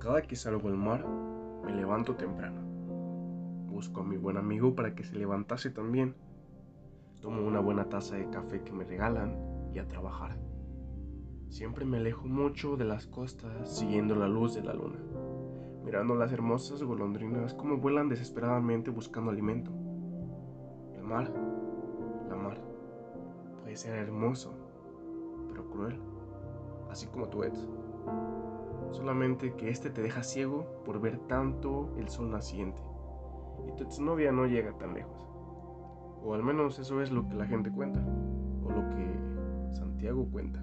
Cada que salgo al mar, me levanto temprano. Busco a mi buen amigo para que se levantase también. Tomo una buena taza de café que me regalan y a trabajar. Siempre me alejo mucho de las costas siguiendo la luz de la luna, mirando las hermosas golondrinas como vuelan desesperadamente buscando alimento. El mar, la mar, puede ser hermoso, pero cruel, así como tú solamente que este te deja ciego por ver tanto el sol naciente. Y tu exnovia no llega tan lejos. O al menos eso es lo que la gente cuenta, o lo que Santiago cuenta.